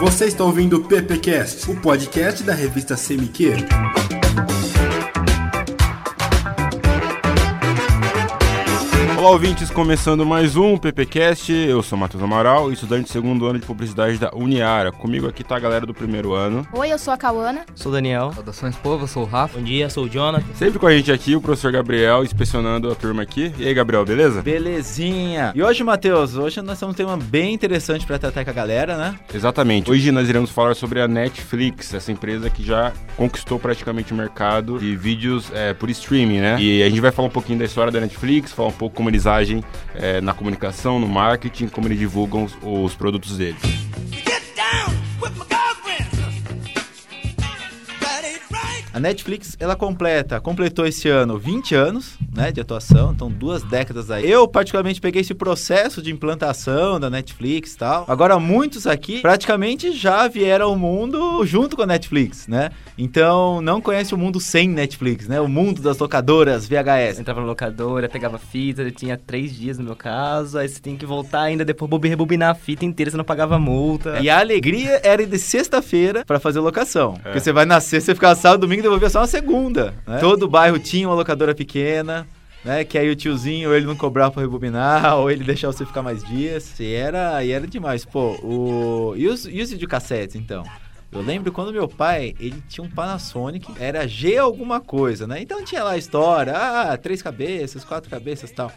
Você está ouvindo o PPcast, o podcast da revista CMQ. Olá, ouvintes, começando mais um PPcast. Eu sou Matheus Amaral, estudante de segundo ano de publicidade da Uniara. Comigo aqui tá a galera do primeiro ano. Oi, eu sou a Cauana. Sou o Daniel. Saudações, povo, eu sou o Rafa. Bom dia, sou o Jonathan. Sempre com a gente aqui, o professor Gabriel, inspecionando a turma aqui. E aí, Gabriel, beleza? Belezinha. E hoje, Matheus, hoje nós temos um tema bem interessante para tratar com a galera, né? Exatamente. Hoje nós iremos falar sobre a Netflix, essa empresa que já conquistou praticamente o mercado de vídeos é, por streaming, né? E a gente vai falar um pouquinho da história da Netflix, falar um pouco como eles agem é, na comunicação, no marketing, como eles divulgam os, os produtos deles. A Netflix, ela completa, completou esse ano 20 anos, né, de atuação, então duas décadas aí. Eu, particularmente, peguei esse processo de implantação da Netflix e tal. Agora, muitos aqui praticamente já vieram ao mundo junto com a Netflix, né? Então, não conhece o mundo sem Netflix, né? O mundo das locadoras VHS. Entrava na locadora, pegava fita, eu tinha três dias no meu caso, aí você tem que voltar ainda depois rebobinar a fita inteira, você não pagava multa. E a alegria era ir de sexta-feira para fazer locação. Porque você vai na sexta, você ficava sábado, domingo e devolvia só na segunda. né? Todo bairro tinha uma locadora pequena. Né, que aí o tiozinho, ou ele não cobrava pra rebobinar, ou ele deixava você ficar mais dias. E era, e era demais. Pô, o... E os, e os videocassetes, então? Eu lembro quando meu pai, ele tinha um Panasonic, era G alguma coisa, né? Então tinha lá a história, ah, três cabeças, quatro cabeças e tal.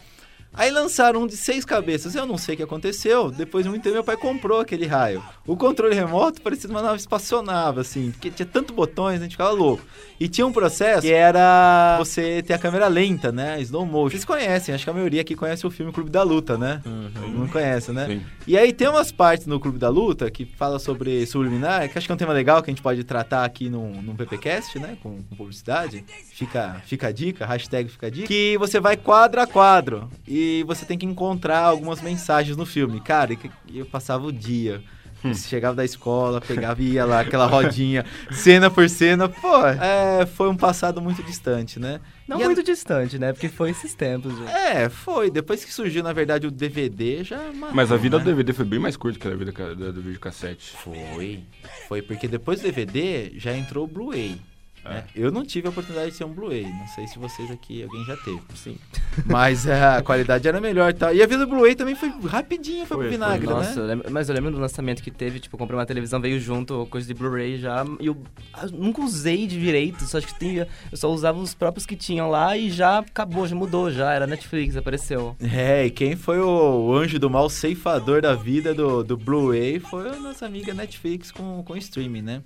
Aí lançaram um de seis cabeças. Eu não sei o que aconteceu. Depois de muito tempo, meu pai comprou aquele raio. O controle remoto parecia uma nave espaçonave, assim, porque tinha tanto botões, a gente ficava louco. E tinha um processo que era você ter a câmera lenta, né? Slow motion. Vocês conhecem, acho que a maioria aqui conhece o filme Clube da Luta, né? Não conhece, né? Sim. E aí tem umas partes no Clube da Luta que fala sobre subliminar, que acho que é um tema legal que a gente pode tratar aqui num, num PPcast, né? Com, com publicidade. Fica, fica a dica, hashtag fica a dica. Que você vai quadro a quadro e você tem que encontrar algumas mensagens no filme. Cara, e que- eu passava o dia. Você chegava da escola, pegava e ia lá, aquela rodinha, cena por cena. Pô, é, foi um passado muito distante, né? Não E a- muito distante, né? Porque foi esses tempos, gente. É, foi. Depois que surgiu, na verdade, o DVD, já matou, Mas a vida do né? DVD foi bem mais curta que a vida do, do videocassete. Foi. Foi porque depois do DVD já entrou o Blu-ray. Né? Eu não tive a oportunidade de ser um Blu-ray. Não sei se vocês aqui, alguém já teve. Sim. Mas é, a qualidade era melhor e tal. E a vida do Blu-ray também foi rapidinho, foi, Foi, pro vinagre, foi. Nossa, né? eu lembro- mas eu lembro do lançamento que teve, tipo, eu comprei uma televisão, veio junto, coisa de Blu-ray já, e eu, eu nunca usei de direito, só acho que tinha, eu só usava os próprios que tinham lá e já acabou, já mudou, já, era Netflix, apareceu. É, e quem foi o, o anjo do mal ceifador da vida do, do Blu-ray foi a nossa amiga Netflix com, com streaming, né?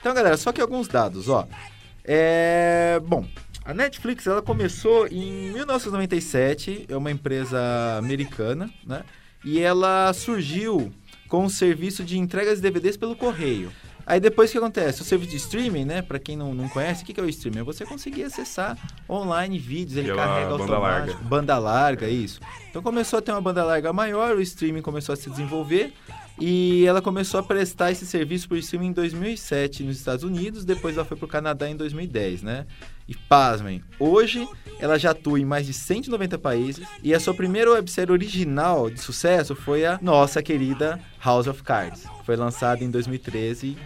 Então, galera, só que alguns dados, ó. É. Bom, a Netflix ela começou em 1997, é uma empresa americana, né? E ela surgiu com o serviço de entregas de DVDs pelo correio. Aí depois o que acontece? O serviço de streaming, né? Pra quem não, não conhece, o que que é o streaming? É você conseguir acessar online vídeos, ele Pela carrega banda automático. larga. Banda larga, isso. Então começou a ter uma banda larga maior, o streaming começou a se desenvolver e ela começou a prestar esse serviço por streaming em 2007 nos Estados Unidos, depois ela foi pro Canadá em 2010, né? E pasmem, hoje ela já atua em mais de 190 países e a sua primeira websérie original de sucesso foi a nossa querida House of Cards. Foi lançada em 2013 e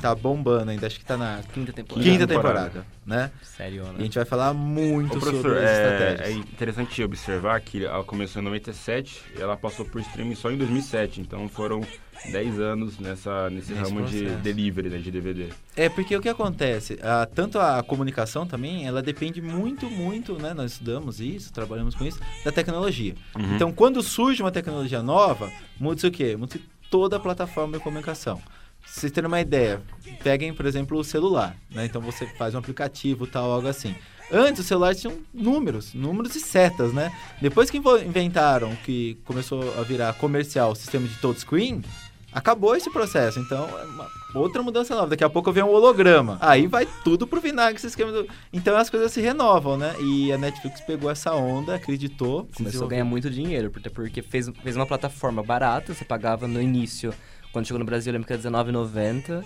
tá bombando ainda, acho que tá na Quinta temporada. quinta temporada. né? Sério, E a né? gente vai falar muito Ô, sobre as é, é estratégias. interessante observar que ela começou em 97 e ela passou por streaming só em 2007. Então foram 10 anos nessa, nesse, Nesse ramo de processo. delivery, né, de DVD. É, porque o que acontece? Ah, tanto a comunicação também, ela depende muito, muito, né? Nós estudamos isso, trabalhamos com isso, da tecnologia. Uhum. Então, quando surge uma tecnologia nova, muda-se o quê? Muda-se toda a plataforma de comunicação. Vocês terem uma ideia, peguem, por exemplo, o celular, né? Então você faz um aplicativo tal, algo assim. Antes os celulares tinham números, números e setas, né? Depois que inventaram, que começou a virar comercial o sistema de touchscreen, acabou esse processo. Então, é uma outra mudança nova. Daqui a pouco vem um holograma. Aí vai tudo pro vinagre esse esquema do... Então as coisas se renovam, né? E a Netflix pegou essa onda, acreditou. Começou a ganhar muito dinheiro, porque- porque fez, fez uma plataforma barata, você pagava no início, quando chegou no Brasil, eu lembro que era R$19,90.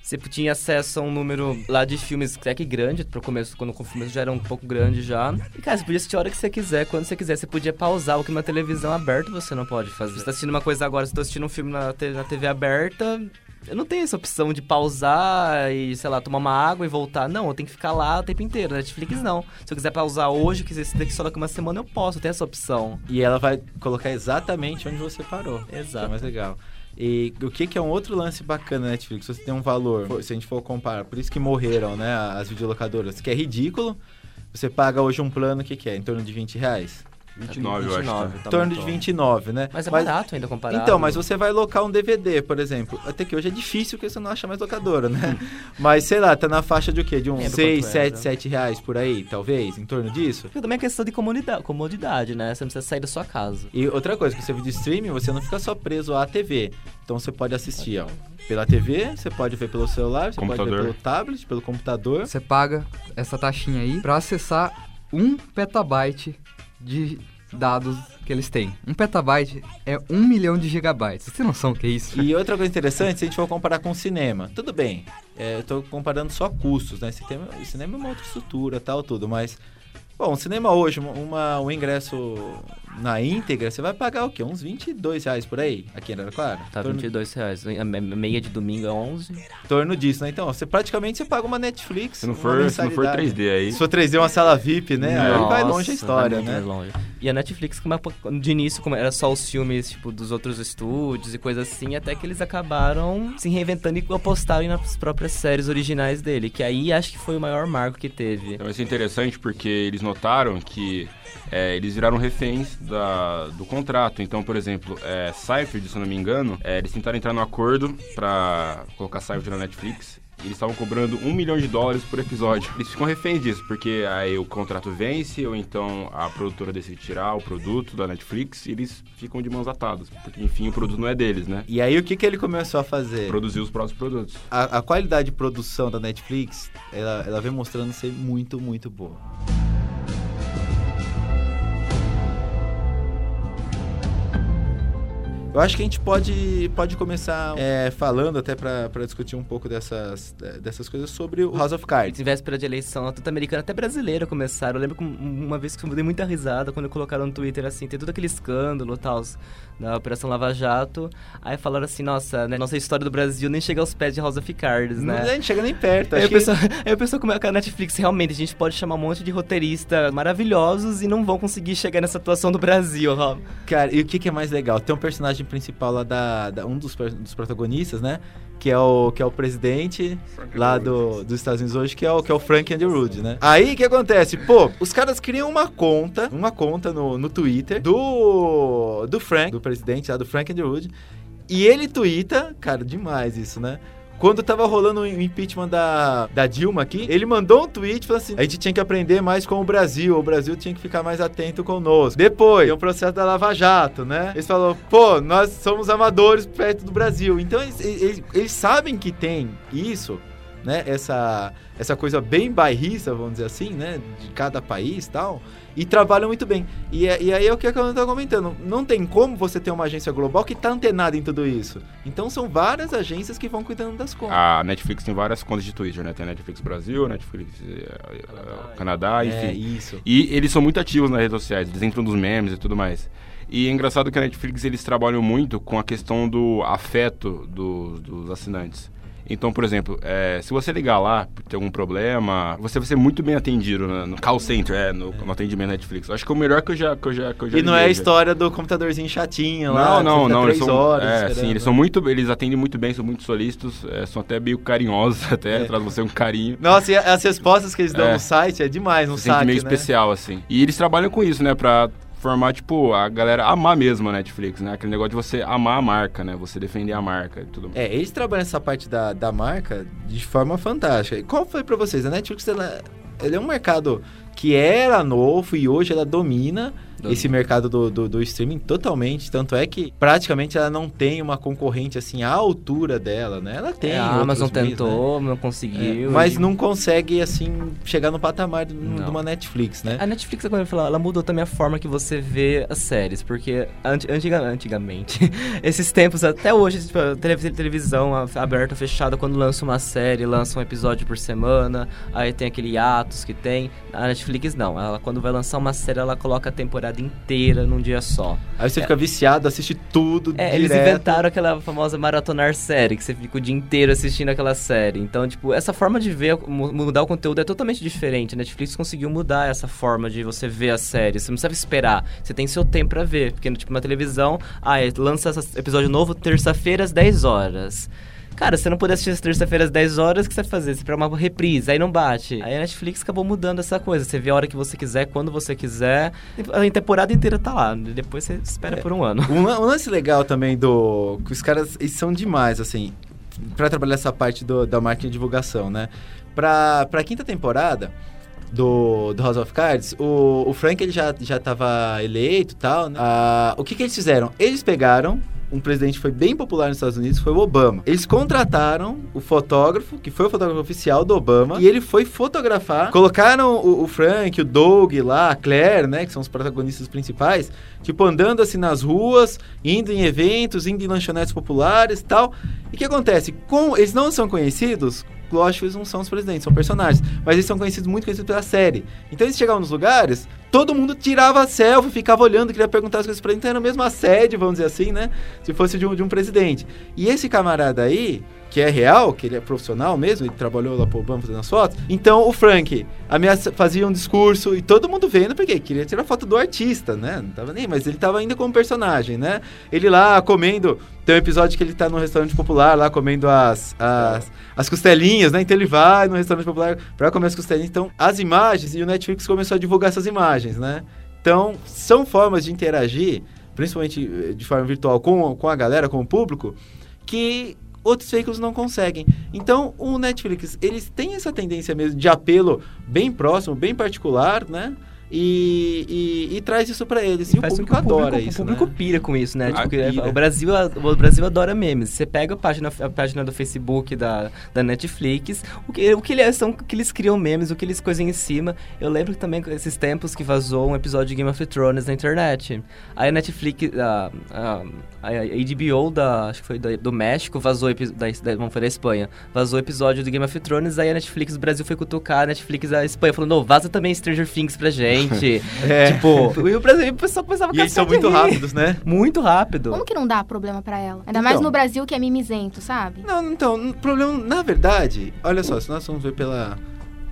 Você tinha acesso a um número lá de filmes até que grande, pro começo, quando o filme já era um pouco grande já. E, cara, você podia assistir a hora que você quiser, quando você quiser. Você podia pausar, o que uma televisão aberta você não pode fazer. Você tá assistindo uma coisa agora, você tá assistindo um filme na, na TV aberta, eu não tenho essa opção de pausar e, sei lá, tomar uma água e voltar. Não, eu tenho que ficar lá o tempo inteiro. Netflix não. Se eu quiser pausar hoje, quiser esse daqui só daqui uma semana, eu posso, eu tenho essa opção. E ela vai colocar exatamente onde você parou. Isso é Exato. mais legal. E o que, que é um outro lance bacana na Netflix? Você tem um valor, se a gente for comparar, por isso que morreram, né, as videolocadoras, que é ridículo. Você paga hoje um plano, o que, que é? Em torno de 20 reais? 29, eu acho. Tá. Em tá torno de muito. 29, né? Mas é barato ainda comparado. Então, mas você vai locar um DVD, por exemplo. Até que hoje é difícil porque você não acha mais locadora, né? mas sei lá, tá na faixa de o quê? De uns Lembro 6, quanto 7, era. 7 reais por aí, talvez, em torno disso. Porque também é questão de comodidade, comodidade, né? Você não precisa sair da sua casa. E outra coisa, que você vídeo streaming, você não fica só preso à TV. Então você pode assistir, ó, pela TV, você pode ver pelo celular, você pode Computador. ver pelo tablet, pelo computador. Você paga essa taxinha aí pra acessar um petabyte de dados que eles têm. Um petabyte é um milhão de gigabytes. Você tem noção que é isso? E outra coisa interessante, se a gente for comparar com o cinema, tudo bem, é, eu tô comparando só custos, né? Cinema, cinema é uma outra estrutura, tal, tudo, mas... Bom, cinema hoje, uma, um ingresso na íntegra, você vai pagar o quê? Uns 22 reais por aí, aqui em Araraquara? Tá torno- 22 reais. A me- meia de domingo é 11. em torno disso, né? Então, você praticamente você paga uma Netflix, Se não uma for, se não for mensalidade. 3D aí. Se for 3D, uma sala VIP, né? Aí vai longe a Nossa, história, né? mais longe. E a Netflix, como é- de início, como era só os filmes tipo, dos outros estúdios e coisas assim, até que eles acabaram se reinventando e apostarem nas próprias séries originais dele. Que aí acho que foi o maior marco que teve. Então isso é interessante porque eles notaram que é, eles viraram reféns da, do contrato. Então, por exemplo, é, Seinfeld, se não me engano, é, eles tentaram entrar no acordo pra colocar Seinfeld na Netflix. E eles estavam cobrando um milhão de dólares por episódio. Eles ficam reféns disso, porque aí o contrato vence, ou então a produtora decide tirar o produto da Netflix e eles ficam de mãos atadas. Porque, enfim, o produto não é deles, né? E aí, o que, que ele começou a fazer? Produzir os próprios produtos. A, a qualidade de produção da Netflix, ela, ela vem mostrando ser muito, muito boa. Eu acho que a gente pode, pode começar é, falando até pra pra discutir um pouco dessas, dessas coisas sobre o House of Cards. Em véspera de eleição, tanto americana até brasileira começaram. Eu lembro que um- uma vez que eu dei muita risada quando colocaram no Twitter assim, tem todo aquele escândalo e tal, da Operação Lava Jato. Aí falaram assim, nossa, né, nossa história do Brasil nem chega aos pés de House of Cards, Não, né? a gente chega nem perto. Aí que- pessoal, aí o pessoal como é que a Netflix, realmente, a gente pode chamar um monte de roteirista maravilhosos e não vão conseguir chegar nessa atuação do Brasil, ó. Cara, e o que, que é mais legal? Tem um personagem principal lá da. da- um dos, dos protagonistas, né? Que é o, que é o presidente lá do, dos Estados Unidos hoje, que é o, que é o Frank Underwood, né? Aí o que acontece? Pô, os caras criam uma conta, uma conta no, no Twitter do. do Frank, do presidente lá, do Frank Underwood. E ele twitta, cara, demais isso, né? Quando tava rolando o impeachment da, da Dilma aqui, ele mandou um tweet falando assim: a gente tinha que aprender mais com o Brasil, o Brasil tinha que ficar mais atento conosco. Depois, tem o processo da Lava Jato, né? Eles falaram: pô, nós somos amadores perto do Brasil. Então eles, eles, eles sabem que tem isso, né? Essa, essa coisa bem bairrista, vamos dizer assim, né? De cada país e tal. E trabalham muito bem. E, é- e aí é o que eu tava comentando. Não tem como você ter uma agência global que tá antenada em tudo isso. Então são várias agências que vão cuidando das contas. A Netflix tem várias contas de Twitter, né? Tem a Netflix Brasil, Netflix eh, eh, Canadá, enfim. é isso. E eles são muito ativos nas redes sociais, eles entram nos memes e tudo mais. E é engraçado que a Netflix eles trabalham muito com a questão do afeto do- dos assinantes. Então, por exemplo, eh, se você ligar lá, ter algum problema, você vai ser muito bem atendido no, no call center, é, no, no atendimento Netflix. Acho que é o melhor que eu já, que eu já, que eu já E não é a já. história do computadorzinho chatinho lá. Não, não, não. Eles são, horas é, sim, eles né? são muito, eles atendem muito bem, são muito solícitos, é, são até meio carinhosos, até É. traz você um carinho. Nossa, e as respostas que eles dão É. no site é demais, no sente saque, meio né? especial, assim. E eles trabalham com isso, né? Pra formar, tipo, a galera amar mesmo a Netflix, né? Aquele negócio de você amar a marca, né? Você defender a marca e tudo mais. É, eles trabalham essa parte da, da marca de forma fantástica. E Qual foi pra vocês? A Netflix, ela, ela é um mercado que era novo e hoje ela domina Esse mercado do, do, do streaming totalmente. Tanto é que praticamente ela não tem uma concorrente assim à altura dela, né? Ela tem. É, a Amazon meios, né? tentou, não É, conseguiu. mas e- não consegue, assim, chegar no patamar de, Não. de uma Netflix, né? A Netflix, agora eu falar, ela mudou também a forma que você vê as séries, porque anti- antiga- antigamente, esses tempos, até hoje, tipo, televisão aberta fechada, quando lança uma série, lança um episódio por semana, aí tem aquele atos que tem. A Netflix não, ela quando vai lançar uma série, ela coloca a temporada inteira num dia só. Aí você fica viciado, assiste tudo É, eles direto. inventaram aquela famosa maratonar série, que você fica o dia inteiro assistindo aquela série. Então, tipo, essa forma de ver, mu- mudar o conteúdo é totalmente diferente. A Netflix conseguiu mudar essa forma de você ver a série. Você não precisa esperar. Você tem seu tempo pra ver. Porque, tipo, na televisão, ah, é, lança esse episódio novo terça-feira às 10 horas. Cara, se você não puder assistir essa terça-feira às 10 horas, o que você vai fazer? Você pega uma reprise, aí não bate. Aí a Netflix acabou mudando essa coisa. Você vê a hora que você quiser, quando você quiser. A temporada inteira tá lá. Depois você espera por um ano. Um, um lance legal também do. os caras eles são demais, assim, pra trabalhar essa parte do- da marketing e divulgação, né? Pra, pra quinta temporada do, do House of Cards, o, o Frank ele já, já tava eleito e tal, né? Ah, o que, que eles fizeram? Eles pegaram. Um presidente foi bem popular nos Estados Unidos foi o Obama. Eles contrataram o fotógrafo, que foi o fotógrafo oficial do Obama, e ele foi fotografar. Colocaram o, o Frank, o Doug lá, a Claire, né, que são os protagonistas principais, tipo, andando assim nas ruas, indo em eventos, indo em lanchonetes populares tal. E o que acontece? Com, eles não são conhecidos, lógico, eles não são os presidentes, são personagens, mas eles são conhecidos, muito conhecidos pela série. Então eles chegavam nos lugares, todo mundo tirava selfie, ficava olhando, queria perguntar as coisas pra ele, então era mesmo assédio, vamos dizer assim, né? Se fosse de um, de um presidente. E esse camarada aí, que é real, que ele é profissional mesmo, ele trabalhou lá pro Obama fazendo as fotos. Então o Frank ameaça, fazia um discurso e todo mundo vendo, porque queria tirar foto do artista, né? Não tava nem, mas ele tava ainda como personagem, né? Ele lá comendo. Tem um episódio que ele tá num restaurante popular lá comendo as, as, as costelinhas, né? Então ele vai no restaurante popular pra comer as costelinhas. Então, as imagens, e o Netflix começou a divulgar essas imagens, né? Então, são formas de interagir, principalmente eh, de forma virtual, com, com a galera, com o público, que outros veículos não conseguem. Então, o Netflix, eles têm essa tendência mesmo de apelo bem próximo, bem particular, né? E, e, e traz isso pra eles. E, o Faz com público que adora público, isso, O público né? pira com isso, né? Ah, Tipo, o, Brasil, o Brasil adora memes. Você pega a página, a página do Facebook da, da Netflix, o que, o que eles são que eles criam memes, o que eles coisam em cima. Eu lembro também esses tempos que vazou um episódio de Game of Thrones na internet. Aí a Netflix, a, a, a HBO da, acho que foi do México, vazou da, da, não foi da Espanha, vazou o episódio do Game of Thrones, aí a Netflix do Brasil foi cutucar a Netflix da Espanha, falando, não, vaza também Stranger Things pra gente. É. Tipo, e o Brasil, o pessoal começava a E eles são muito rir. rápidos, né? Muito rápido. Como que não dá problema pra ela? Ainda Então. mais no Brasil que é mimizento, sabe? Não, então, problema, na verdade, olha só, se nós vamos ver pela,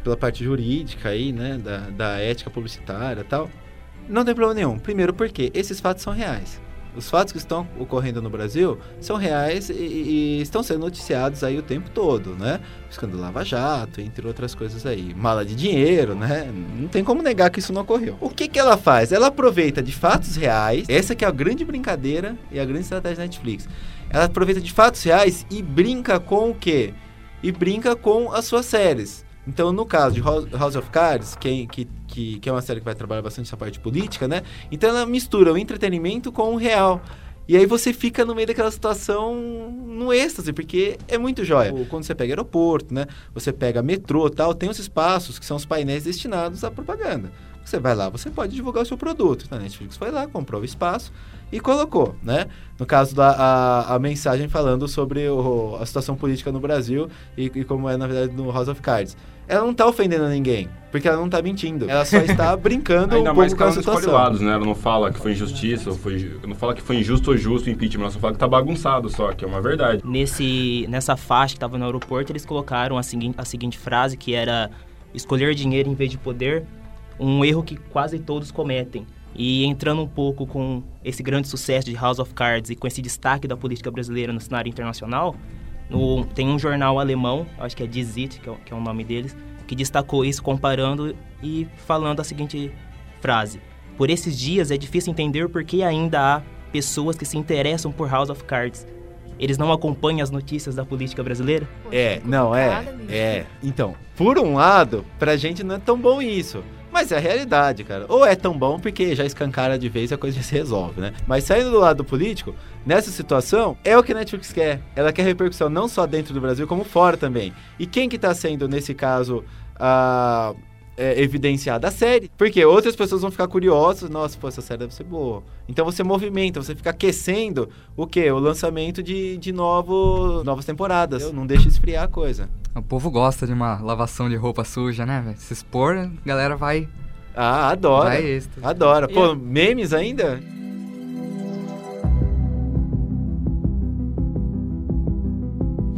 pela parte jurídica aí, né, da, da ética publicitária e tal, não tem problema nenhum. Primeiro porque esses fatos são reais. Os fatos que estão ocorrendo no Brasil são reais e, e estão sendo noticiados aí o tempo todo, né? Escândalo Lava Jato, entre outras coisas aí. Mala de dinheiro, né? Não tem como negar que isso não ocorreu. O que que ela faz? Ela aproveita de fatos reais, essa que é a grande brincadeira e a grande estratégia da Netflix. Ela aproveita de fatos reais e brinca com o quê? E brinca com as suas séries. Então, no caso de House of Cards, que, que, que, que é uma série que vai trabalhar bastante essa parte política, né? Então ela mistura o entretenimento com o real. E aí você fica no meio daquela situação no êxtase, porque é muito jóia. Quando você pega aeroporto, né? Você pega metrô tal, tem os espaços que são os painéis destinados à propaganda. Você vai lá, você pode divulgar o seu produto. Então, a Netflix foi lá, comprou o espaço e colocou, né? No caso da a, a mensagem falando sobre o- a situação política no Brasil e, e como é, na verdade, no House of Cards. Ela não tá ofendendo ninguém, porque ela não tá mentindo. Ela só está brincando Ainda um mais pouco que com a situação. lados, né? Ela não fala que foi injustiça, ou foi, não fala que foi injusto ou justo o impeachment, ela só fala que tá bagunçado só, que é uma verdade. Nesse, nessa faixa que estava no aeroporto, eles colocaram a seguinte, a seguinte frase, que era escolher dinheiro em vez de poder, um erro que quase todos cometem. E entrando um pouco com esse grande sucesso de House of Cards e com esse destaque da política brasileira no cenário internacional, no- tem um jornal alemão, acho que é Die Zeit, que é, o- que é o nome deles, que destacou isso comparando e falando a seguinte frase. Por esses dias é difícil entender por que ainda há pessoas que se interessam por House of Cards. Eles não acompanham as notícias da política brasileira? É, não, é. Complicado, bicho. É. Então, por um lado, pra gente não é tão bom isso. Mas é a realidade, cara. Ou é tão bom porque já escancara de vez e a coisa já se resolve, né? Mas saindo do lado político, nessa situação, é o que a Netflix quer. Ela quer repercussão não só dentro do Brasil, como fora também. E quem que tá sendo, nesse caso, a... é, evidenciada a série. Porque outras pessoas vão ficar curiosas, nossa, pô, essa série deve ser boa. Então você movimenta, você fica aquecendo o quê? O lançamento de, de novo, novas temporadas. Não deixa esfriar a coisa. O povo gosta de uma lavação de roupa suja, né, velho? Se expor, a galera vai Ah, adora. Vai êxtase. Adora. Pô, E- memes ainda?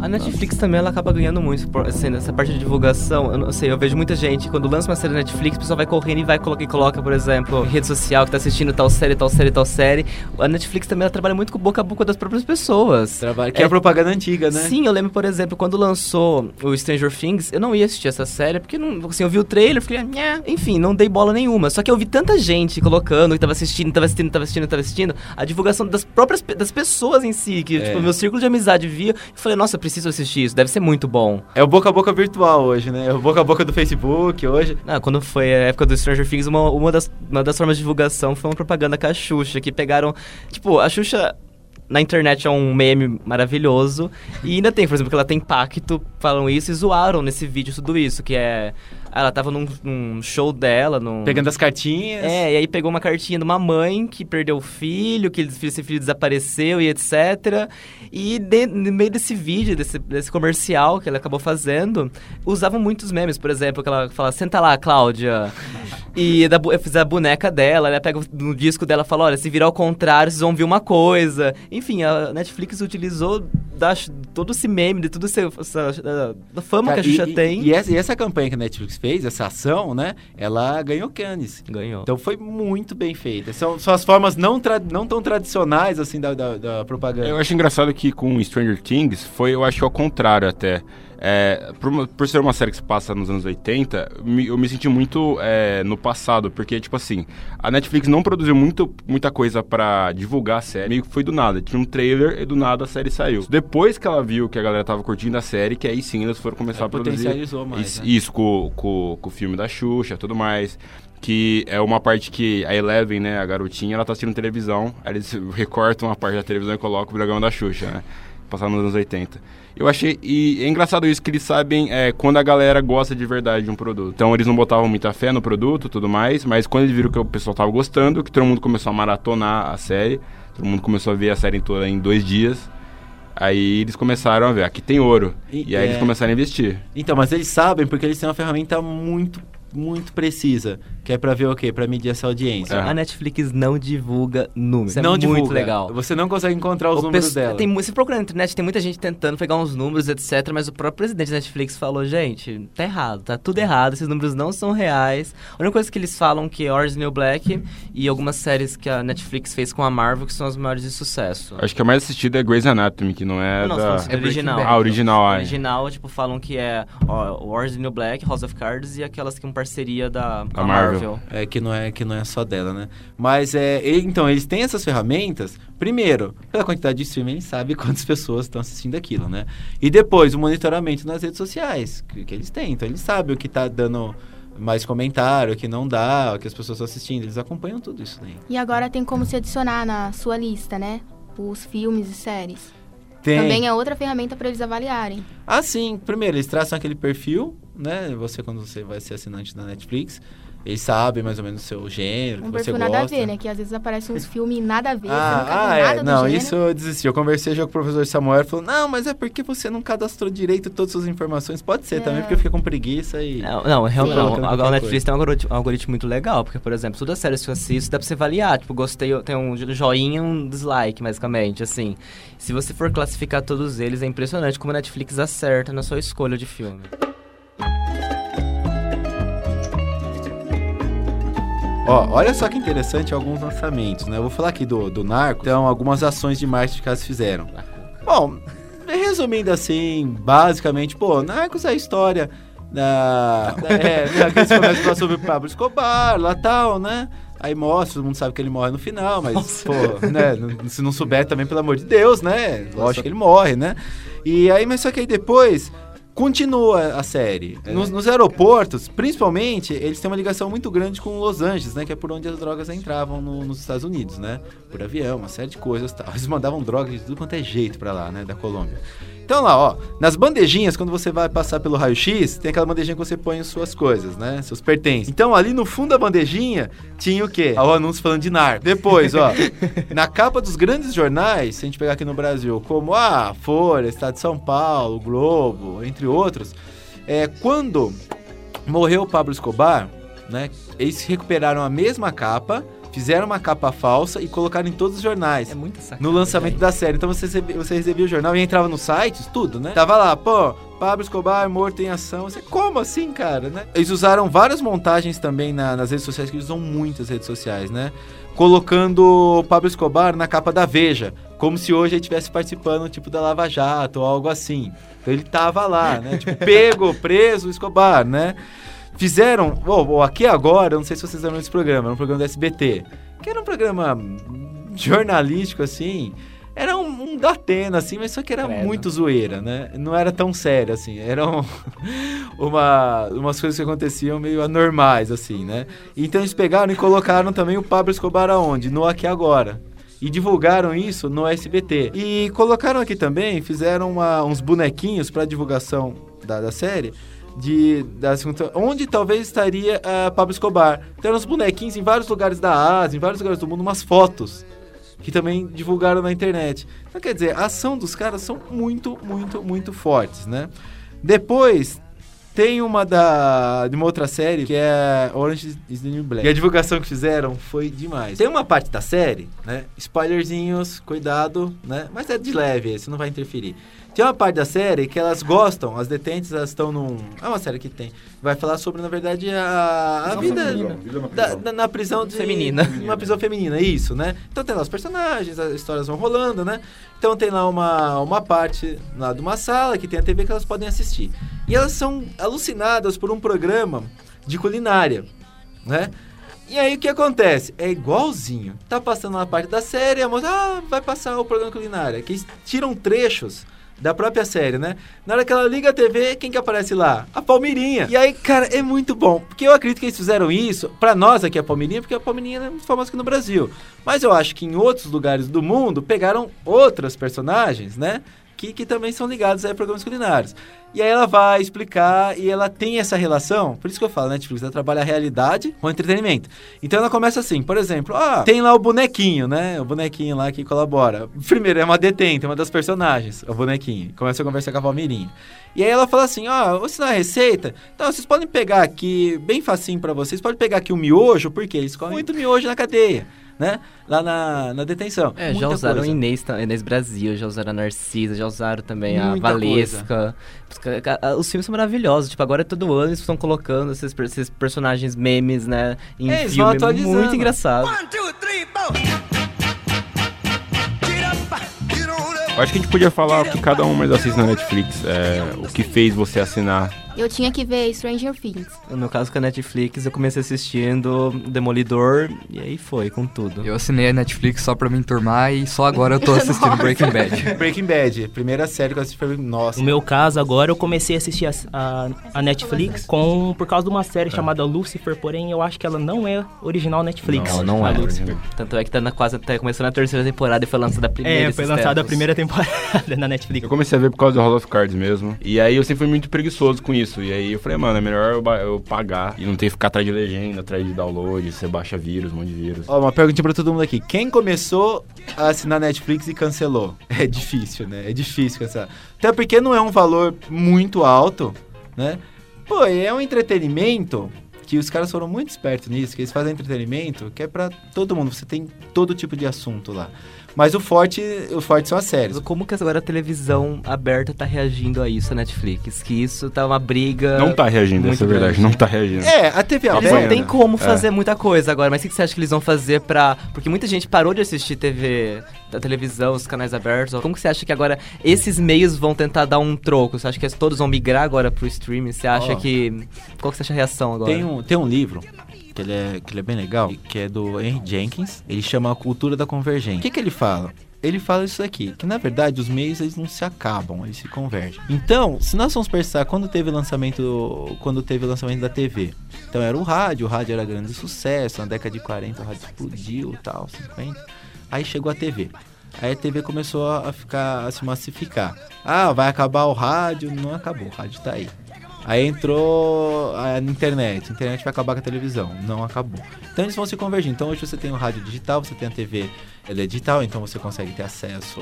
A Netflix também ela acaba ganhando muito por, assim, nessa parte de divulgação. Eu não sei, eu vejo muita gente, quando lança uma série na Netflix, o pessoal vai correndo e vai coloca, e coloca, por exemplo, em rede social que tá assistindo tal série, tal série, tal série. A Netflix também ela trabalha muito com boca a boca das próprias pessoas. Trabalho, que é, a propaganda antiga, né? Sim, eu lembro, por exemplo, quando lançou o Stranger Things, eu não ia assistir essa série, porque não, assim, eu vi o trailer, fiquei, "Nhé", enfim, não dei bola nenhuma. Só que eu vi tanta gente colocando, que tava assistindo, tava assistindo, tava assistindo, tava assistindo, a divulgação das próprias das pessoas em si, que, É. tipo, meu círculo de amizade via, e falei, nossa, eu preciso assistir isso, deve ser muito bom. É o boca a boca virtual hoje, né? É o boca a boca do Facebook hoje. Ah, quando foi a época do Stranger Things, uma, uma, das, uma das formas de divulgação foi uma propaganda com a Xuxa, que pegaram. Tipo, a Xuxa na internet é um meme maravilhoso. E ainda tem, por exemplo, que ela tem pacto, falam isso e zoaram nesse vídeo tudo isso, que é. Ela tava num, num show dela, num. Pegando as cartinhas. É, e aí pegou uma cartinha de uma mãe que perdeu o filho, que esse filho desapareceu e etc. E de- no meio desse vídeo, desse, desse comercial que ela acabou fazendo, usavam muitos memes. Por exemplo, que ela fala, senta lá, Cláudia. E da, eu fiz a boneca dela, ela pega no disco dela e fala, olha, se virar ao contrário, vocês vão ver uma coisa. Enfim, a Netflix utilizou da, todo esse meme, de tudo esse, essa, da, da fama Cara, que a Xuxa e, tem. E essa, e essa campanha que a Netflix fez, essa ação, né? Ela ganhou Cannes. Ganhou. Então foi muito bem feita. São, são as formas não, tra- não tão tradicionais, assim, da, da, da propaganda. Eu acho engraçado que com Stranger Things foi, eu acho ao contrário até. É, por, por ser uma série que se passa nos anos 80, me- eu me senti muito é, no passado, porque, tipo assim, a Netflix não produziu muito, muita coisa pra divulgar a série, meio que foi do nada. Tinha um trailer e do nada a série saiu. Depois que ela viu que a galera tava curtindo a série, que aí sim eles foram começar É, a produzir. mais, Isso, né? isso com, com, com o filme da Xuxa e tudo mais. Que é uma parte que a Eleven, né, a garotinha, ela tá assistindo televisão, aí eles recortam uma parte da televisão e colocam o programa da Xuxa, né? Passado nos anos 80. Eu achei. E é engraçado isso que eles sabem é, quando a galera gosta de verdade de um produto. Então eles não botavam muita fé no produto e tudo mais, mas quando eles viram que o pessoal tava gostando, que todo mundo começou a maratonar a série, todo mundo começou a ver a série toda em dois dias. Aí eles começaram a ver, aqui tem ouro. E- E, aí é. eles começaram a investir. Então, mas eles sabem porque eles têm uma ferramenta muito, muito precisa. Que é pra ver o quê? Pra medir essa audiência. É. A Netflix não divulga números. Isso não é divulga. muito legal. Você não consegue encontrar os O números dela. Tem, se procurar na internet, tem muita gente tentando pegar uns números, etc. Mas o próprio presidente da Netflix falou, gente, tá errado, tá tudo errado, esses números não são reais. A única coisa que eles falam que é Orange is the New Black e algumas séries que a Netflix fez com a Marvel, que são as maiores de sucesso. Acho que a mais assistida é Grey's Anatomy, que não é não, da... sobre É original. Bad. Ah, original, é. original, tipo, falam que é ó, o Orange is the New Black, House of Cards e aquelas que são parceria da Marvel. Marvel. É que não é que não é só dela, né? Mas é, então eles têm essas ferramentas. Primeiro, pela quantidade de streaming, eles sabem quantas pessoas estão assistindo aquilo, né? E depois o monitoramento nas redes sociais que, que eles têm. Então eles sabem o que tá dando mais comentário, o que não dá, o que as pessoas estão assistindo. Eles acompanham tudo isso daí. E agora tem como se adicionar na sua lista, né? Os filmes e séries. Tem. Também é outra ferramenta para eles avaliarem. Ah, sim. Primeiro, eles traçam aquele perfil, né? Você, quando você vai ser assinante da Netflix, eles sabem mais ou menos o seu gênero, Um que você gosta. nada a ver, né? Que às vezes aparecem uns filmes nada a ver, você nunca Ah, ah é. do Não, gênero. isso eu desisti. Eu conversei já com o professor Samuel, ele falou, não, mas é porque você não cadastrou direito todas as suas informações. Pode ser também, É. porque eu fiquei com preguiça e... Não, não, realmente não. Colocando A, Netflix tem um algoritmo, um algoritmo muito legal, porque, por exemplo, todas as séries que eu assisto dá pra você avaliar. Tipo, gostei, tem um joinha e um dislike, basicamente, assim. Se você for classificar todos eles, é impressionante como a Netflix acerta na sua escolha de filme. Ó, olha só que interessante alguns lançamentos, né? Eu vou falar aqui do, do Narco, então algumas ações de marketing que elas fizeram. Bom, resumindo assim, basicamente, pô, Narcos é a história da... da é, né, que eles começam a falar sobre o Pablo Escobar, lá tal, né? Aí mostra, todo mundo sabe que ele morre no final, mas, pô, né? Se não souber também, pelo amor de Deus, né? Lógico que ele morre, né? E aí, mas só que aí depois continua a série. Nos, nos aeroportos, principalmente, eles têm uma ligação muito grande com Los Angeles, né? Que é por onde as drogas entravam no- nos Estados Unidos, né? Por avião, uma série de coisas e tal. Eles mandavam drogas de tudo quanto é jeito pra lá, né? Da Colômbia. Então lá, ó, nas bandejinhas, quando você vai passar pelo raio-x, tem aquela bandejinha que você põe as suas coisas, né? Seus pertences. Então ali no fundo da bandejinha tinha o quê? O anúncio falando de narco. Depois, ó, na capa dos grandes jornais, se a gente pegar aqui no Brasil, como a Folha, Estado de São Paulo, Globo, entre outros, é, quando morreu o Pablo Escobar, né? Eles recuperaram a mesma capa, fizeram uma capa falsa e colocaram em todos os jornais. É muito sacanagem. No lançamento da série. Então você recebia, você recebia o jornal e entrava nos sites, tudo, né? Tava lá, pô, Pablo Escobar morto em ação. Você, como assim, cara, né? Eles usaram várias montagens também na- nas redes sociais, que eles usam muitas redes sociais, né? Colocando o Pablo Escobar na capa da Veja, como se hoje ele estivesse participando, tipo, da Lava Jato ou algo assim. Então ele tava lá, né? Tipo, pego, preso, Escobar, né? Fizeram, oh, oh, aqui agora, não sei se vocês lembram desse programa, era um programa do SBT, que era um programa jornalístico, assim, era um, um da Atena, assim, mas só que era Credo. muito zoeira, né? Não era tão sério, assim, eram uma, umas coisas que aconteciam meio anormais, assim, né? Então eles pegaram e colocaram também o Pablo Escobar aonde? No Aqui Agora. E divulgaram isso no SBT. E colocaram aqui também, fizeram uma- uns bonequinhos para divulgação da, da série. De, da segunda- onde talvez estaria ah, Pablo Escobar. Então, uns bonequinhos em vários lugares da Ásia, em vários lugares do mundo, umas fotos que também divulgaram na internet. Então, quer dizer, a ação dos caras são muito, muito, muito fortes, né? Depois, tem uma da de uma outra série que é Orange is the New Black. E a divulgação que fizeram foi demais. Tem uma parte da série, né? Spoilerzinhos, cuidado, né? Mas é de leve, isso não vai interferir. Tem uma parte da série que elas gostam, as detentes, elas estão num. É uma série que tem. Vai falar sobre, na verdade, a, a vida. Da, da- na prisão de, Feminina. Uma prisão feminina, isso, né? Então tem lá os personagens, as histórias vão rolando, né? Então tem lá uma, uma parte lá de uma sala que tem a TV que elas podem assistir. E elas são alucinadas por um programa de culinária, né? E aí o que acontece? É igualzinho. Tá passando uma parte da série, a moça, ah, vai passar o programa culinária. Que eles tiram trechos da própria série, né? Na hora que ela liga a TV, quem que aparece lá? A Palmeirinha. E aí, cara, é muito bom. Porque eu acredito que eles fizeram isso, pra nós aqui a Palmeirinha, porque a Palmeirinha é muito famosa aqui no Brasil. Mas eu acho que em outros lugares do mundo, pegaram outras personagens, né? Que, que também são ligados a programas culinários. E aí ela vai explicar e ela tem essa relação, por isso que eu falo, Netflix, ela trabalha a realidade com o entretenimento. Então ela começa assim, por exemplo, ah, tem lá o bonequinho, né? O bonequinho lá que colabora. Primeiro, é uma detente, uma das personagens, o bonequinho. Começa a conversar com a Palmeirinha. E aí ela fala assim, ó, vou ensinar a receita. Então, vocês podem pegar aqui, bem facinho pra vocês, podem pegar aqui o miojo, porque eles comem muito miojo na cadeia, né? Lá na, na detenção. É, já Muita usaram coisa. Inês, Inês Brasil, já usaram a Narcisa, já usaram também a Muita Valesca. Os ca- ca- Os filmes são maravilhosos, tipo, agora todo ano eles estão colocando esses, esses personagens memes, né, em É, eles filme, atualizando. muito engraçado. Eu acho que a gente podia falar o que cada um mais assiste na Netflix, é, o que fez você assinar. Eu tinha que ver Stranger Things. No meu caso com a Netflix, eu comecei assistindo Demolidor e aí foi, com tudo. Eu assinei a Netflix só pra me enturmar e só agora eu tô assistindo Breaking Bad. Breaking Bad, primeira série que eu assisti foi, nossa. No meu caso, agora eu comecei a assistir a, a, a Netflix com, por causa de uma série chamada Lucifer, porém eu acho que ela não é original Netflix. Não, não A é. Lucifer. Tanto é que tá na, quase até começando a terceira temporada e foi lançada a primeira. É, foi lançada a primeira temporada na Netflix. Eu comecei a ver por causa do House of Cards mesmo. E aí eu sempre fui muito preguiçoso com isso. E aí eu falei, mano, é melhor eu, eu pagar e não ter que ficar atrás de legenda, atrás de download, você baixa vírus, um monte de vírus. Ó, uma perguntinha pra todo mundo aqui. Quem começou a assinar Netflix e cancelou? É difícil, né? É difícil cancelar. Até porque não é um valor muito alto, né? Pô, é um entretenimento que os caras foram muito espertos nisso, que eles fazem entretenimento que é pra todo mundo. Você tem todo tipo de assunto lá. Mas o forte, o forte são as séries. Como que agora a televisão aberta tá reagindo a isso, a Netflix? Que isso tá uma briga. Não tá reagindo, essa é verdade, não tá reagindo. É, a TV Eles aberta... não tem como É. fazer muita coisa agora, mas o que você acha que eles vão fazer pra. Porque muita gente parou de assistir TV, da televisão, os canais abertos. Como que você acha que agora esses meios vão tentar dar um troco? Você acha que todos vão migrar agora pro streaming? Você acha Ó. que. Qual que você acha a reação agora? Tem um, tem um livro que ele, é, que ele é bem legal, que é do Henry Jenkins. Ele chama A Cultura da Convergência. O que, que ele fala? Ele fala isso aqui, que na verdade os meios eles não se acabam, eles se convergem. Então, se nós formos pensar quando teve o lançamento, quando teve o lançamento da TV, então era o rádio, o rádio era grande sucesso, na década de 40 o rádio explodiu, tal, 50. Aí chegou a TV. Aí a TV começou a ficar a se massificar. Ah, vai acabar o rádio, não acabou, o rádio tá aí. Aí entrou a internet. A internet vai acabar com a televisão. Não acabou. Então eles vão se convergir. Então hoje você tem o rádio digital, você tem a TV ela é digital, então você consegue ter acesso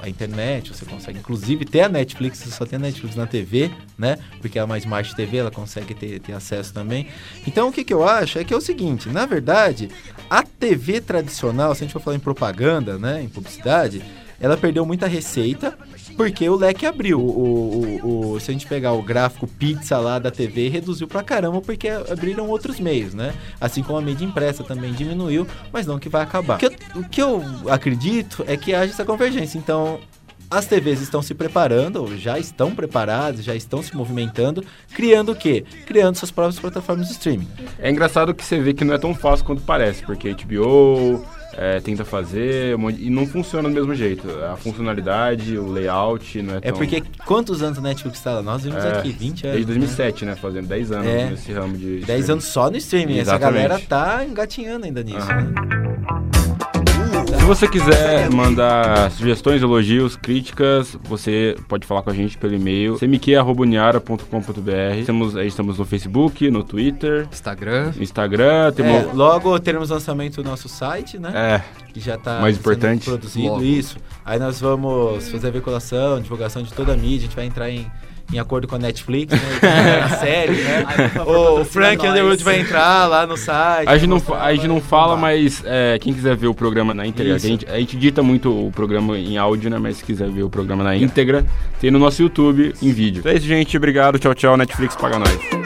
à internet, você consegue inclusive ter a Netflix, você só tem a Netflix na TV, né? Porque é uma Smart TV, ela consegue ter, ter acesso também. Então o que, que eu acho é que é o seguinte, na verdade, a TV tradicional, se a gente for falar em propaganda, né, em publicidade, ela perdeu muita receita porque o leque abriu. O, o, o, se a gente pegar o gráfico pizza lá da TV, reduziu pra caramba porque abriram outros meios, né? Assim como a mídia impressa também diminuiu, mas não que vai acabar. O que eu, o que eu acredito é que haja essa convergência. Então, as TVs estão se preparando, ou já estão preparadas, já estão se movimentando, criando o quê? Criando suas próprias plataformas de streaming. É engraçado que você vê que não é tão fácil quanto parece, porque HBO, é, tenta fazer e não funciona do mesmo jeito. A funcionalidade, o layout não é, é tão... É porque quantos anos a Netflix está lá? Nós vimos é, aqui, 20 anos. Desde 2007, né? né? Fazendo 10 anos é, nesse ramo de... 10 anos só no streaming. Exatamente. Essa galera tá engatinhando ainda nisso, uhum. né? Se você quiser mandar sugestões, elogios, críticas, você pode falar com a gente pelo e-mail cmq.com.br. Estamos, estamos no Facebook, no Twitter, Instagram. Instagram. Temos... É, logo teremos lançamento do nosso site, né? É. Que já está mais importante. produzido. Logo. Isso. Aí nós vamos fazer a veiculação, divulgação de toda a mídia. A gente vai entrar em em acordo com a Netflix, né? a série, né? o Frank Underwood vai entrar lá no site. A gente não, a gente não fala, mas é, quem quiser ver o programa na íntegra, a gente, a gente dita muito o programa em áudio, né? Mas se quiser ver o programa na íntegra, tem no nosso YouTube em vídeo. Então é isso, gente. Obrigado. Tchau, tchau. Netflix paga nós.